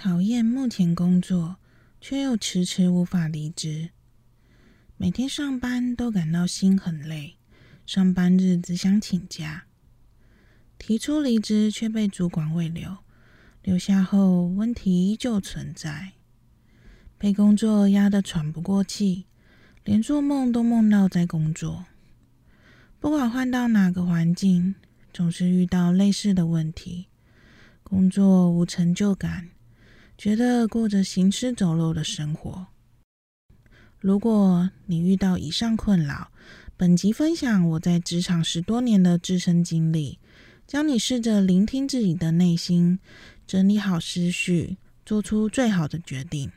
讨厌目前工作，却又迟迟无法离职。每天上班都感到心很累，上班日只想请假。提出离职却被主管未留，留下后问题依旧存在。被工作压得喘不过气，连做梦都梦到在工作。不管换到哪个环境，总是遇到类似的问题：工作无成就感。觉得过着行尸走肉的生活。如果你遇到以上困扰，本集分享我在职场十多年的自身经历，教你试着聆听自己的内心，整理好思绪，做出最好的决定。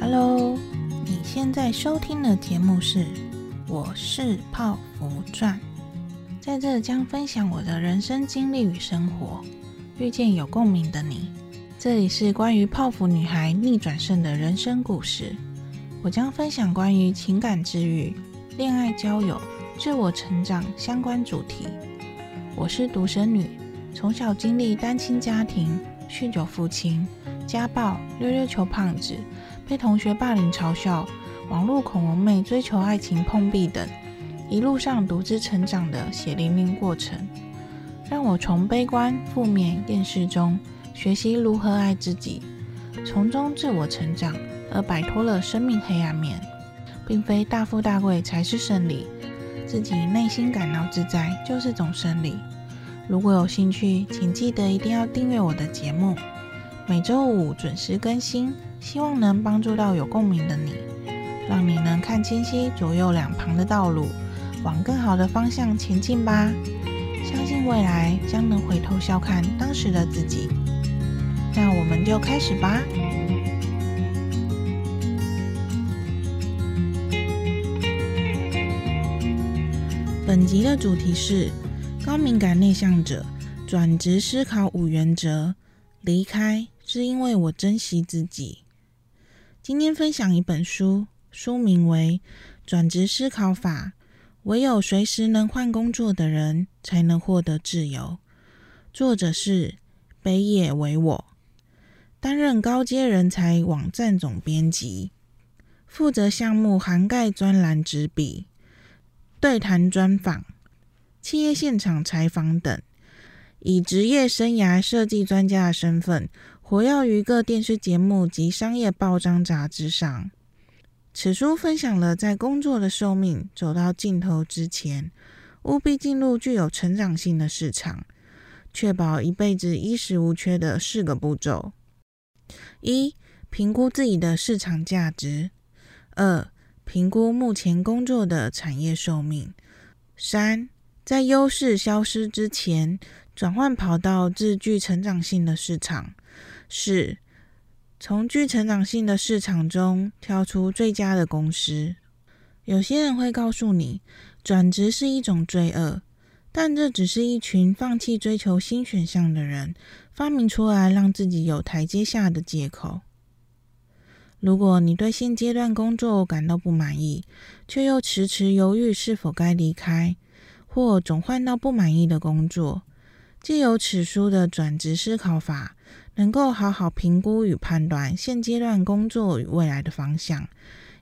Hello，你现在收听的节目是《我是泡芙传》。在这将分享我的人生经历与生活，遇见有共鸣的你。这里是关于泡芙女孩逆转胜的人生故事。我将分享关于情感治愈、恋爱交友、自我成长相关主题。我是独生女，从小经历单亲家庭、酗酒父亲、家暴、溜溜球胖子、被同学霸凌嘲笑、网络恐龙妹追求爱情碰壁等。一路上独自成长的血淋淋过程，让我从悲观、负面、厌世中学习如何爱自己，从中自我成长，而摆脱了生命黑暗面。并非大富大贵才是胜利，自己内心感到自在就是种胜利。如果有兴趣，请记得一定要订阅我的节目，每周五准时更新，希望能帮助到有共鸣的你，让你能看清晰左右两旁的道路。往更好的方向前进吧！相信未来将能回头笑看当时的自己。那我们就开始吧。本集的主题是高敏感内向者转职思考五原则。离开是因为我珍惜自己。今天分享一本书，书名为《转职思考法》。唯有随时能换工作的人，才能获得自由。作者是北野唯我，担任高阶人才网站总编辑，负责项目涵盖专栏执笔、对谈专访、企业现场采访等，以职业生涯设计专家的身份，活跃于各电视节目及商业报章杂志上。此书分享了在工作的寿命走到尽头之前，务必进入具有成长性的市场，确保一辈子衣食无缺的四个步骤：一、评估自己的市场价值；二、评估目前工作的产业寿命；三、在优势消失之前，转换跑道至具成长性的市场；四、从具成长性的市场中挑出最佳的公司。有些人会告诉你，转职是一种罪恶，但这只是一群放弃追求新选项的人发明出来让自己有台阶下的借口。如果你对现阶段工作感到不满意，却又迟迟犹豫是否该离开，或总换到不满意的工作，借由此书的转职思考法，能够好好评估与判断现阶段工作与未来的方向，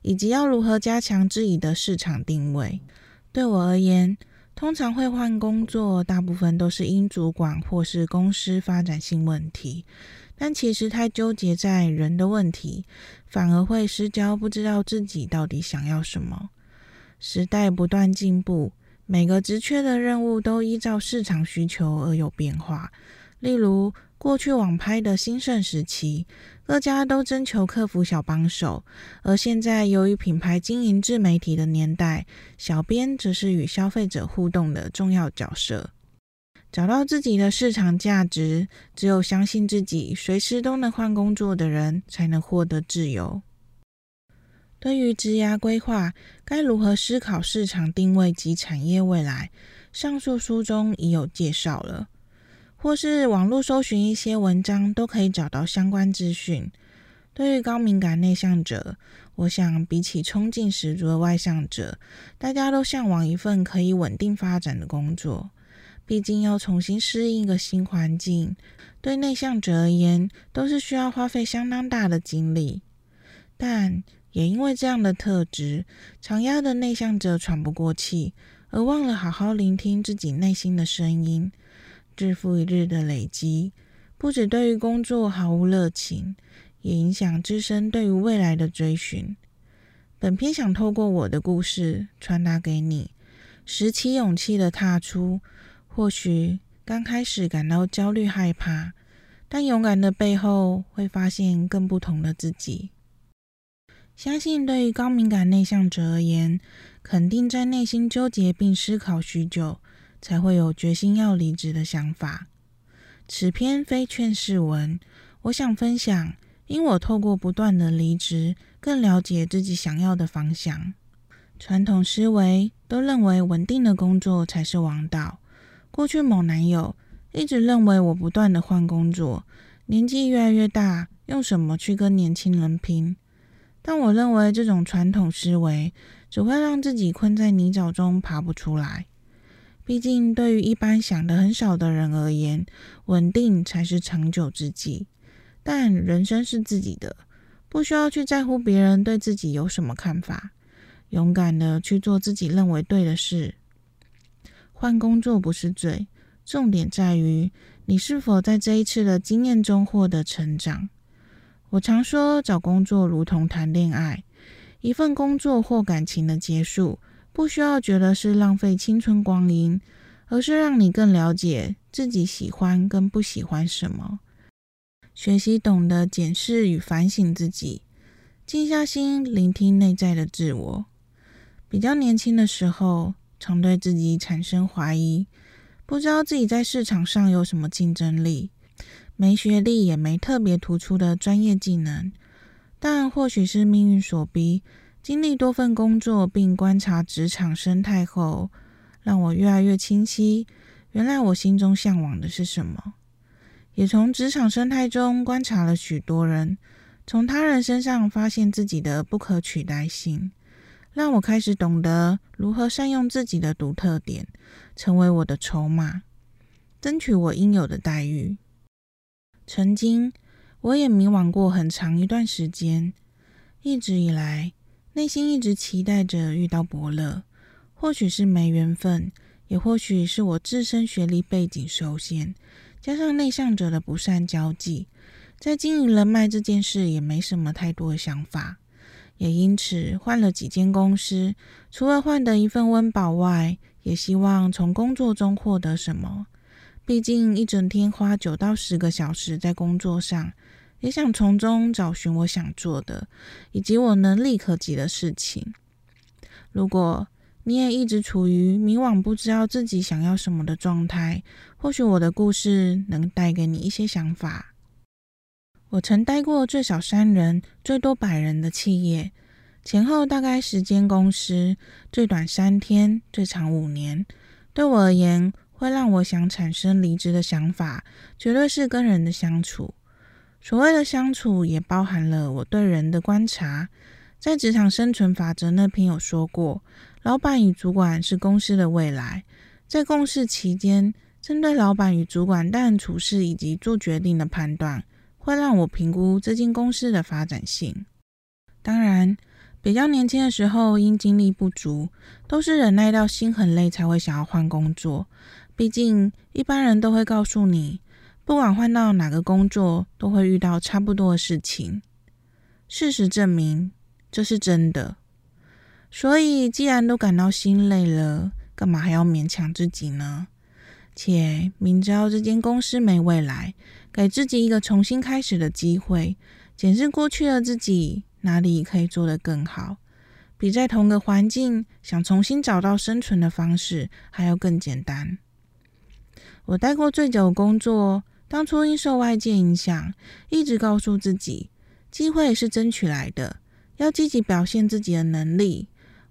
以及要如何加强自己的市场定位。对我而言，通常会换工作，大部分都是因主管或是公司发展性问题。但其实太纠结在人的问题，反而会失焦，不知道自己到底想要什么。时代不断进步，每个职缺的任务都依照市场需求而有变化。例如，过去网拍的兴盛时期，各家都征求客服小帮手；而现在，由于品牌经营自媒体的年代，小编则是与消费者互动的重要角色。找到自己的市场价值，只有相信自己随时都能换工作的人，才能获得自由。对于职涯规划，该如何思考市场定位及产业未来？上述书中已有介绍了。或是网络搜寻一些文章，都可以找到相关资讯。对于高敏感内向者，我想比起冲劲十足的外向者，大家都向往一份可以稳定发展的工作，毕竟要重新适应一个新环境，对内向者而言都是需要花费相当大的精力。但也因为这样的特质，常压的内向者喘不过气，而忘了好好聆听自己内心的声音。日复一日的累积，不止对于工作毫无热情，也影响自身对于未来的追寻。本篇想透过我的故事传达给你：拾起勇气的踏出。或许刚开始感到焦虑害怕，但勇敢的背后会发现更不同的自己。相信对于高敏感内向者而言，肯定在内心纠结并思考许久，才会有决心要离职的想法。此篇非劝世文，我想分享，因我透过不断的离职，更了解自己想要的方向。传统思维都认为稳定的工作才是王道。过去某男友一直认为我不断的换工作，年纪越来越大，用什么去跟年轻人拼？但我认为这种传统思维只会让自己困在泥沼中爬不出来。毕竟，对于一般想的很少的人而言，稳定才是长久之计。但人生是自己的，不需要去在乎别人对自己有什么看法，勇敢的去做自己认为对的事。换工作不是罪，重点在于你是否在这一次的经验中获得成长。我常说，找工作如同谈恋爱，一份工作或感情的结束，不需要觉得是浪费青春光阴，而是让你更了解自己喜欢跟不喜欢什么，学习懂得检视与反省自己，静下心聆听内在的自我。比较年轻的时候，常对自己产生怀疑，不知道自己在市场上有什么竞争力，没学历也没特别突出的专业技能。但或许是命运所逼，经历多份工作并观察职场生态后，让我越来越清晰，原来我心中向往的是什么。也从职场生态中观察了许多人，从他人身上发现自己的不可取代性。让我开始懂得如何善用自己的独特点，成为我的筹码，争取我应有的待遇。曾经，我也迷惘过很长一段时间，一直以来，内心一直期待着遇到伯乐。或许是没缘分，也或许是我自身学历背景受限，加上内向者的不善交际，在经营人脉这件事也没什么太多的想法。也因此换了几间公司，除了换得一份温饱外，也希望从工作中获得什么。毕竟一整天花九到十个小时在工作上，也想从中找寻我想做的，以及我能力可及的事情。如果你也一直处于迷惘，不知道自己想要什么的状态，或许我的故事能带给你一些想法。我曾待过最少三人、最多百人的企业，前后大概十间公司，最短三天，最长五年。对我而言，会让我想产生离职的想法，绝对是跟人的相处。所谓的相处，也包含了我对人的观察。在职场生存法则那篇有说过，老板与主管是公司的未来。在共事期间，针对老板与主管待人处事以及做决定的判断。会让我评估这间公司的发展性。当然，比较年轻的时候，因精力不足，都是忍耐到心很累才会想要换工作。毕竟，一般人都会告诉你，不管换到哪个工作，都会遇到差不多的事情。事实证明，这是真的。所以，既然都感到心累了，干嘛还要勉强自己呢？且明知道这间公司没未来。给自己一个重新开始的机会，检视过去的自己哪里可以做得更好，比在同个环境想重新找到生存的方式还要更简单。我待过最久的工作，当初因受外界影响，一直告诉自己，机会是争取来的，要积极表现自己的能力。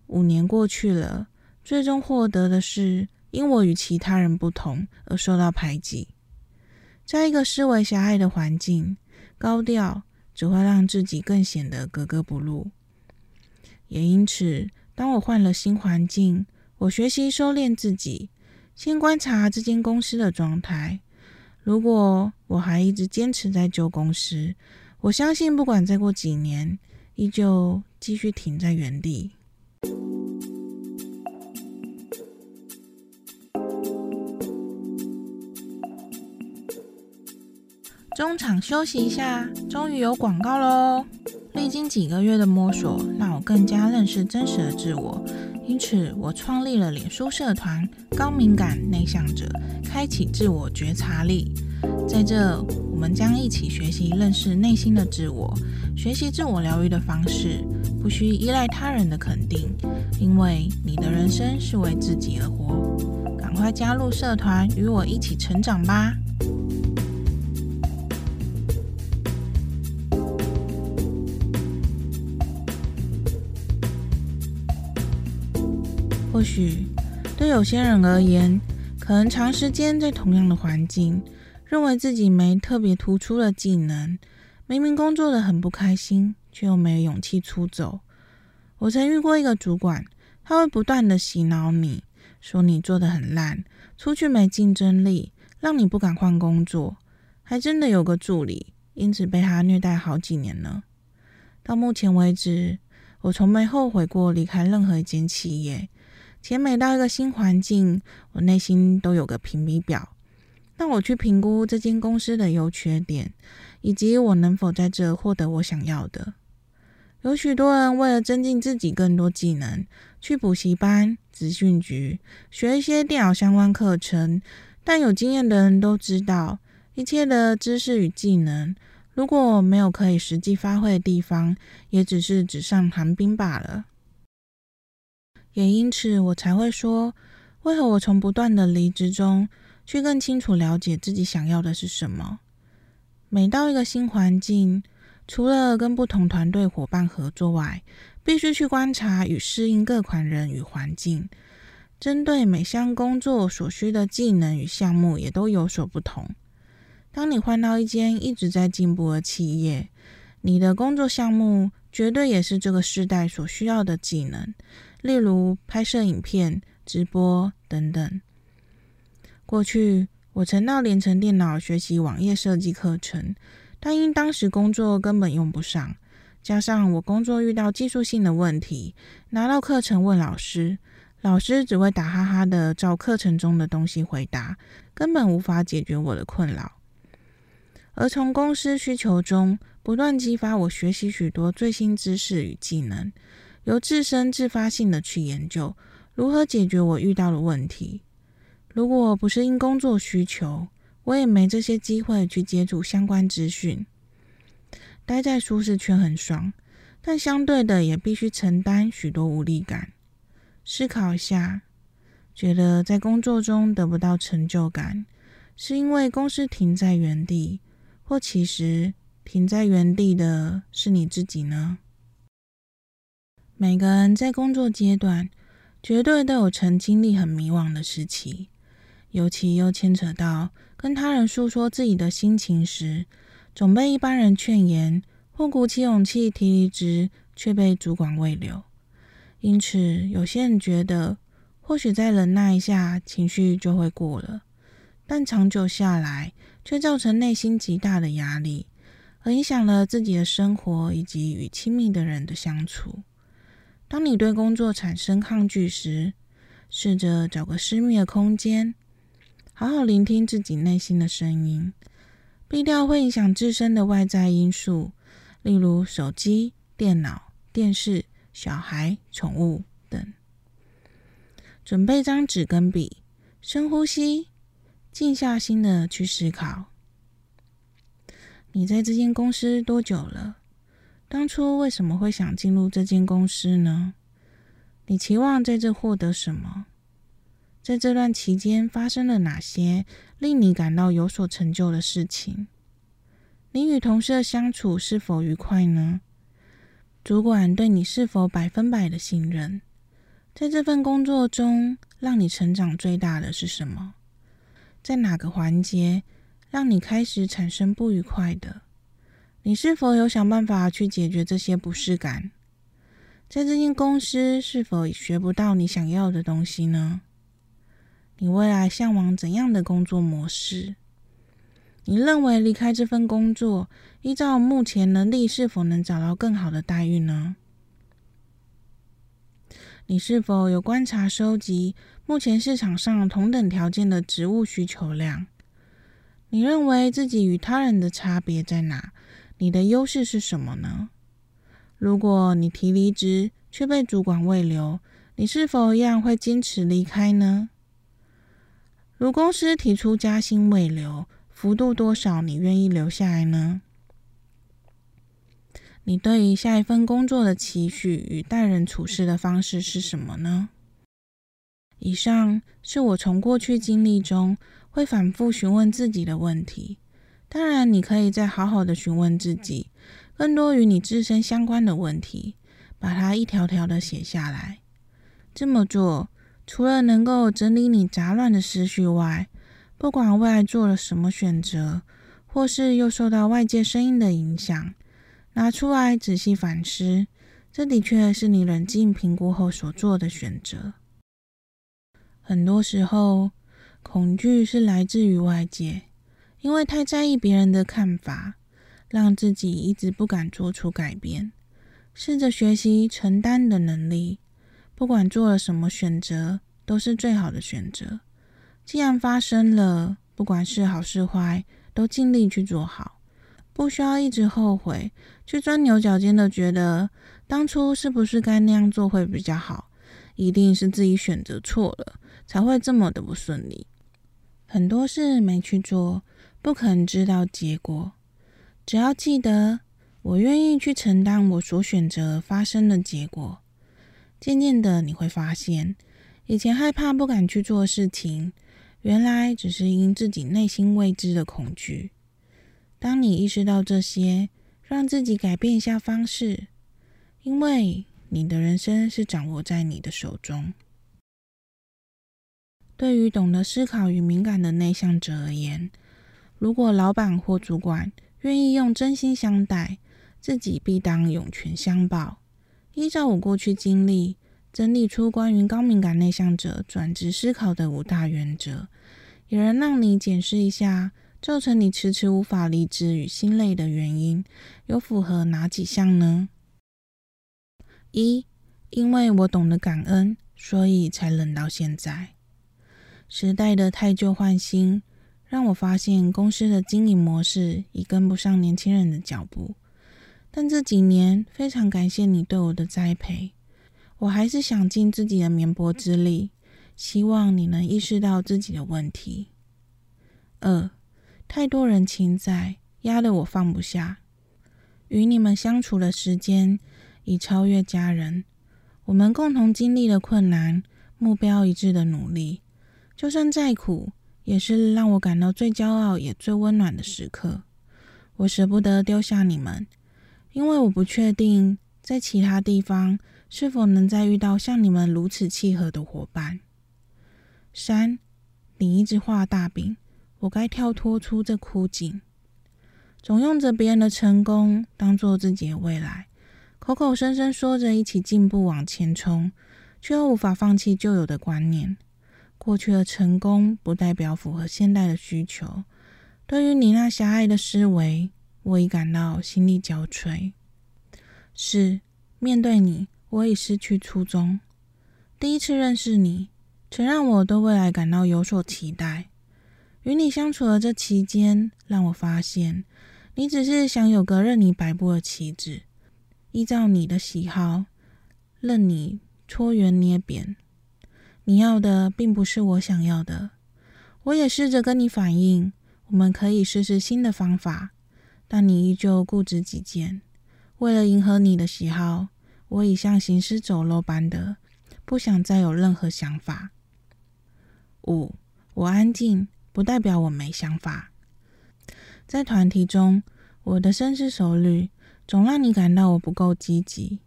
五年过去了，最终获得的是因我与其他人不同而受到排挤。在一个思维狭隘的环境，高调只会让自己更显得格格不入。也因此，当我换了新环境，我学习收敛自己，先观察这间公司的状态。如果我还一直坚持在旧公司，我相信不管再过几年，依旧继续停在原地。中场休息一下，终于有广告喽！历经几个月的摸索，让我更加认识真实的自我，因此我创立了脸书社团“高敏感内向者”，开启自我觉察力。在这，我们将一起学习认识内心的自我，学习自我疗愈的方式，不需依赖他人的肯定，因为你的人生是为自己而活。赶快加入社团，与我一起成长吧！许对有些人而言，可能长时间在同样的环境，认为自己没特别突出的技能，明明工作的很不开心，却又没有勇气出走。我曾遇过一个主管，他会不断的洗脑你，说你做的很烂，出去没竞争力，让你不敢换工作。还真的有个助理，因此被他虐待好几年呢。到目前为止，我从没后悔过离开任何一间企业。且每到一个新环境，我内心都有个评比表，让我去评估这间公司的优缺点，以及我能否在这获得我想要的。有许多人为了增进自己更多技能，去补习班、资讯局学一些电脑相关课程，但有经验的人都知道，一切的知识与技能，如果没有可以实际发挥的地方，也只是纸上谈兵罢了。也因此，我才会说，为何我从不断的离职中，去更清楚了解自己想要的是什么。每到一个新环境，除了跟不同团队伙伴合作外，必须去观察与适应各款人与环境。针对每项工作所需的技能与项目，也都有所不同。当你换到一间一直在进步的企业，你的工作项目绝对也是这个时代所需要的技能。例如拍摄影片、直播等等。过去我曾到联成电脑学习网页设计课程，但因当时工作根本用不上，加上我工作遇到技术性的问题，拿到课程问老师，老师只会打哈哈的照课程中的东西回答，根本无法解决我的困扰。而从公司需求中不断激发我学习许多最新知识与技能。由自身自发性的去研究如何解决我遇到的问题。如果不是因工作需求，我也没这些机会去接触相关资讯。待在舒适圈很爽，但相对的也必须承担许多无力感。思考一下，觉得在工作中得不到成就感，是因为公司停在原地，或其实停在原地的是你自己呢？每个人在工作阶段，绝对都有曾经历很迷惘的时期，尤其又牵扯到跟他人诉说自己的心情时，总被一般人劝言，或鼓起勇气提离职，却被主管未留。因此，有些人觉得，或许再忍耐一下，情绪就会过了，但长久下来，却造成内心极大的压力，而影响了自己的生活以及与亲密的人的相处。当你对工作产生抗拒时，试着找个私密的空间，好好聆听自己内心的声音，避掉会影响自身的外在因素，例如手机、电脑、电视、小孩、宠物等。准备张纸跟笔，深呼吸，静下心的去思考。你在这间公司多久了？当初为什么会想进入这间公司呢？你期望在这获得什么？在这段期间发生了哪些令你感到有所成就的事情？你与同事的相处是否愉快呢？主管对你是否百分百的信任？在这份工作中，让你成长最大的是什么？在哪个环节让你开始产生不愉快的？你是否有想办法去解决这些不适感？在这间公司是否学不到你想要的东西呢？你未来向往怎样的工作模式？你认为离开这份工作，依照目前能力，是否能找到更好的待遇呢？你是否有观察收集目前市场上同等条件的职务需求量？你认为自己与他人的差别在哪？你的优势是什么呢？如果你提离职却被主管未留，你是否一样会坚持离开呢？如公司提出加薪未留，幅度多少，你愿意留下来呢？你对于下一份工作的期许与待人处事的方式是什么呢？以上是我从过去经历中会反复询问自己的问题。当然，你可以再好好的询问自己更多与你自身相关的问题，把它一条条的写下来。这么做，除了能够整理你杂乱的思绪外，不管未来做了什么选择，或是又受到外界声音的影响，拿出来仔细反思，这的确是你冷静评估后所做的选择。很多时候，恐惧是来自于外界，因为太在意别人的看法，让自己一直不敢做出改变。试着学习承担的能力，不管做了什么选择，都是最好的选择。既然发生了，不管是好是坏，都尽力去做好，不需要一直后悔，去钻牛角尖的觉得当初是不是该那样做会比较好，一定是自己选择错了，才会这么的不顺利。很多事没去做，不肯知道结果。只要记得，我愿意去承担我所选择发生的结果。渐渐的，你会发现，以前害怕不敢去做事情。原来只是因自己内心未知的恐惧。当你意识到这些，让自己改变一下方式，因为你的人生是掌握在你的手中。对于懂得思考与敏感的内向者而言，如果老板或主管愿意用真心相待，自己必当涌泉相报。依照我过去经历。整理出关于高敏感内向者转职思考的五大原则，也能让你检视一下造成你迟迟无法离职与心累的原因，有符合哪几项呢？一，因为我懂得感恩，所以才冷到现在。时代的汰旧换新，让我发现公司的经营模式已跟不上年轻人的脚步。但这几年，非常感谢你对我的栽培。我还是想尽自己的绵薄之力，希望你能意识到自己的问题。二，太多人情债，压得我放不下。与你们相处的时间已超越家人，我们共同经历了困难，目标一致的努力，就算再苦，也是让我感到最骄傲也最温暖的时刻。我舍不得丢下你们，因为我不确定在其他地方。是否能再遇到像你们如此契合的伙伴？三，你一直画大饼，我该跳脱出这枯井。总用着别人的成功当做自己的未来，口口声声说着一起进步往前冲，却又无法放弃旧有的观念。过去的成功不代表符合现代的需求。对于你那狭隘的思维，我已感到心力交瘁。四，面对你。我已失去初衷。第一次认识你，曾让我对未来感到有所期待。与你相处的这期间，让我发现，你只是想有个任你摆布的棋子，依照你的喜好，任你搓圆捏扁。你要的并不是我想要的。我也试着跟你反映，我们可以试试新的方法，但你依旧固执己见。为了迎合你的喜好。我已像行尸走肉般的，不想再有任何想法。五，我安静，不代表我没想法。在团体中，我的深思熟虑，总让你感到我不够积极。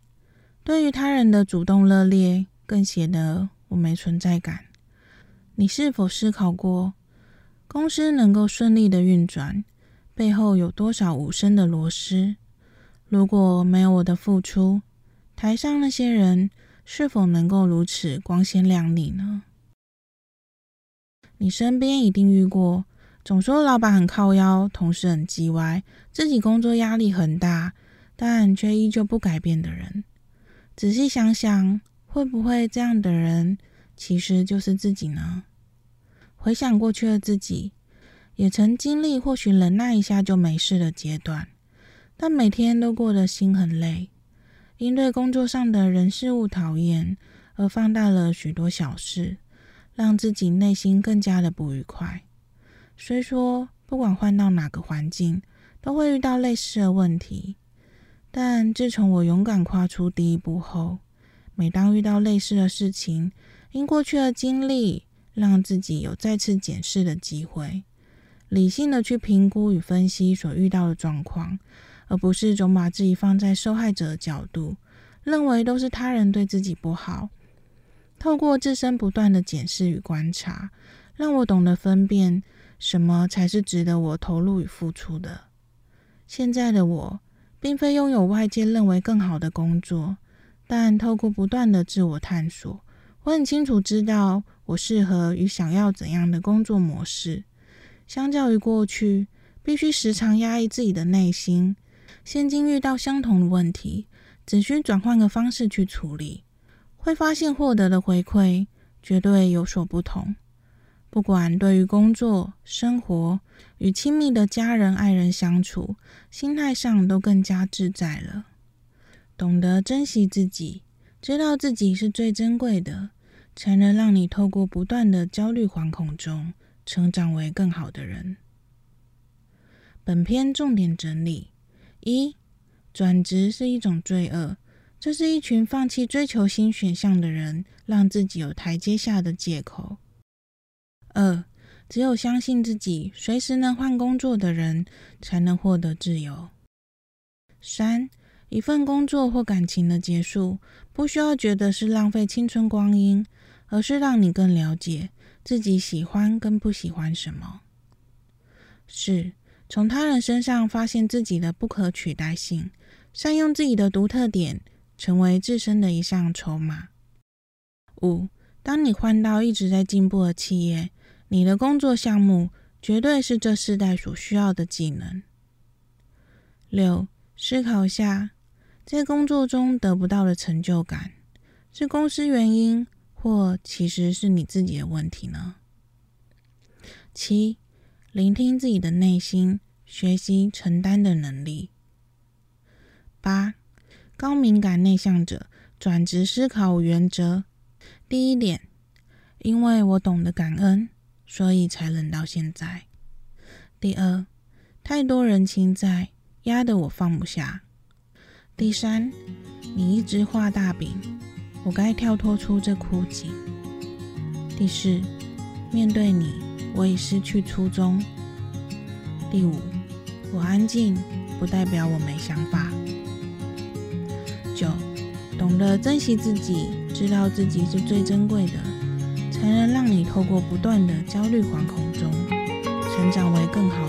对于他人的主动热烈，更显得我没存在感。你是否思考过，公司能够顺利的运转，背后有多少无声的螺丝？如果没有我的付出，台上那些人是否能够如此光鲜亮丽呢？你身边一定遇过，总说老板很靠腰，同事很叽歪，自己工作压力很大，但却依旧不改变的人。仔细想想，会不会这样的人其实就是自己呢？回想过去的自己，也曾经历或许忍耐一下就没事的阶段，但每天都过得心很累，因对工作上的人事物讨厌而放大了许多小事，让自己内心更加的不愉快。虽说不管换到哪个环境，都会遇到类似的问题，但自从我勇敢跨出第一步后，每当遇到类似的事情，因过去的经历，让自己有再次检视的机会，理性的去评估与分析所遇到的状况，而不是总把自己放在受害者的角度，认为都是他人对自己不好。透过自身不断的检视与观察，让我懂得分辨什么才是值得我投入与付出的。现在的我，并非拥有外界认为更好的工作，但透过不断的自我探索，我很清楚知道。我适合与想要怎样的工作模式？相较于过去，必须时常压抑自己的内心，现今遇到相同的问题，只需转换个方式去处理，会发现获得的回馈绝对有所不同。不管对于工作、生活与亲密的家人、爱人相处，心态上都更加自在了。懂得珍惜自己，知道自己是最珍贵的。才能让你透过不断的焦虑惶恐中，成长为更好的人。本篇重点整理：一、转职是一种罪恶，这是一群放弃追求新选项的人，让自己有台阶下的借口。二、只有相信自己随时能换工作的人，才能获得自由。三、一份工作或感情的结束，不需要觉得是浪费青春光阴。而是让你更了解自己喜欢跟不喜欢什么。四，从他人身上发现自己的不可取代性，善用自己的独特点，成为自身的一项筹码。五，当你换到一直在进步的企业，你的工作项目绝对是这世代所需要的技能。六，思考下，在工作中得不到的成就感，是公司原因，或其实是你自己的问题呢？七，聆听自己的内心，学习承担的能力。八，高敏感内向者转职思考原则。第一点，因为我懂得感恩，所以才忍到现在。第二，太多人情债压得我放不下。第三，你一直画大饼。我该跳脱出这枯井。第四，面对你，我已失去初衷。第五，我安静不代表我没想法。九，懂得珍惜自己，知道自己是最珍贵的，才能让你透过不断的焦虑惶恐中，成长为更好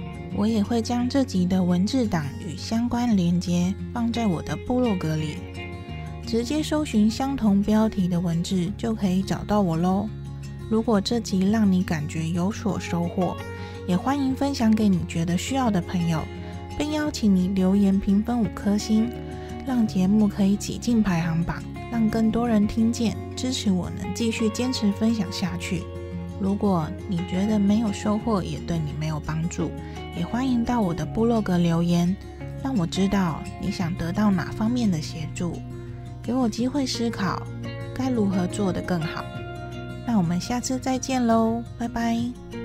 我也会将这集的文字档与相关连接放在我的部落格里，直接搜寻相同标题的文字就可以找到我喽。如果这集让你感觉有所收获，也欢迎分享给你觉得需要的朋友，并邀请你留言评分五颗星，让节目可以挤进排行榜，让更多人听见，支持我能继续坚持分享下去。如果你觉得没有收获，也对你没有帮助，也欢迎到我的部落格留言，让我知道你想得到哪方面的协助，给我机会思考该如何做得更好。那我们下次再见喽，拜拜。